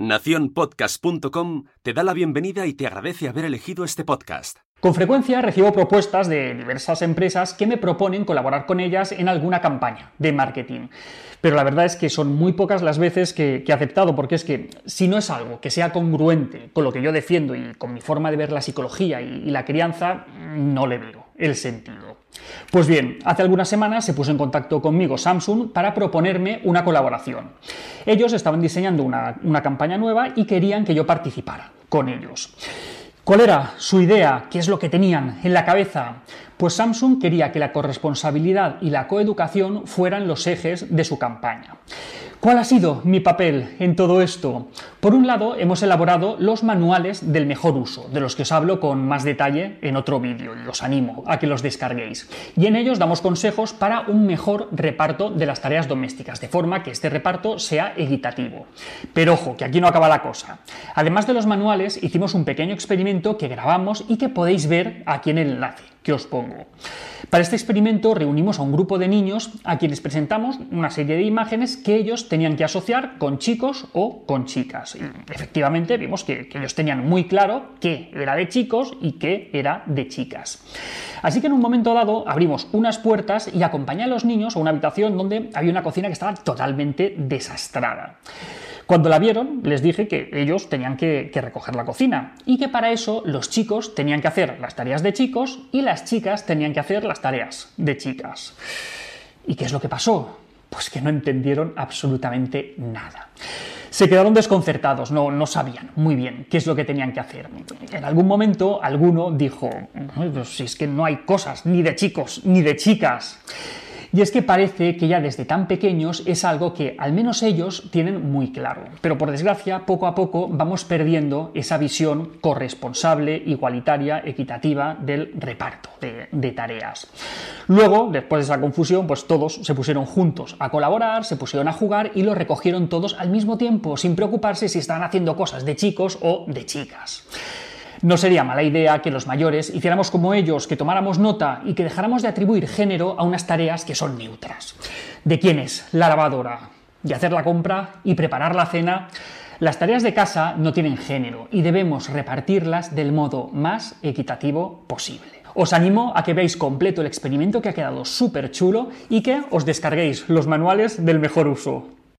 Naciónpodcast.com te da la bienvenida y te agradece haber elegido este podcast. Con frecuencia recibo propuestas de diversas empresas que me proponen colaborar con ellas en alguna campaña de marketing. Pero la verdad es que son muy pocas las veces que, he aceptado, porque es que si no es algo que sea congruente con lo que yo defiendo y con mi forma de ver la psicología y la crianza, no le veo el sentido. Pues bien, hace algunas semanas se puso en contacto conmigo Samsung para proponerme una colaboración. Ellos estaban diseñando una, una campaña nueva y querían que yo participara con ellos. ¿Cuál era su idea? ¿Qué es lo que tenían en la cabeza? Pues Samsung quería que la corresponsabilidad y la coeducación fueran los ejes de su campaña. ¿Cuál ha sido mi papel en todo esto? Por un lado, hemos elaborado los manuales del mejor uso, de los que os hablo con más detalle en otro vídeo y os animo a que los descarguéis. Y en ellos damos consejos para un mejor reparto de las tareas domésticas, de forma que este reparto sea equitativo. Pero ojo, que aquí no acaba la cosa. Además de los manuales, hicimos un pequeño experimento que grabamos y que podéis ver aquí en el enlace que os pongo. Para este experimento reunimos a un grupo de niños a quienes presentamos una serie de imágenes que ellos tenían que asociar con chicos o con chicas. Y efectivamente vimos que, que ellos tenían muy claro qué era de chicos y qué era de chicas. Así que en un momento dado abrimos unas puertas y acompañé a los niños a una habitación donde había una cocina que estaba totalmente desastrada. Cuando la vieron, les dije que ellos tenían que, recoger la cocina y que para eso los chicos tenían que hacer las tareas de chicos y las chicas tenían que hacer las tareas de chicas. ¿Y qué es lo que pasó? Pues que no entendieron absolutamente nada. Se quedaron desconcertados, no, no sabían muy bien qué es lo que tenían que hacer. En algún momento alguno dijo, pues si es que no hay cosas ni de chicos ni de chicas. Y es que parece que ya desde tan pequeños es algo que al menos ellos tienen muy claro. Pero por desgracia, poco a poco vamos perdiendo esa visión corresponsable, igualitaria, equitativa del reparto de, tareas. Luego, después de esa confusión, pues todos se pusieron juntos a colaborar, se pusieron a jugar y lo recogieron todos al mismo tiempo, sin preocuparse si estaban haciendo cosas de chicos o de chicas. No sería mala idea que los mayores hiciéramos como ellos, que tomáramos nota y que dejáramos de atribuir género a unas tareas que son neutras. ¿De quién es la lavadora? ¿De hacer la compra y preparar la cena? Las tareas de casa no tienen género y debemos repartirlas del modo más equitativo posible. Os animo a que veáis completo el experimento que ha quedado súper chulo y que os descarguéis los manuales del mejor uso.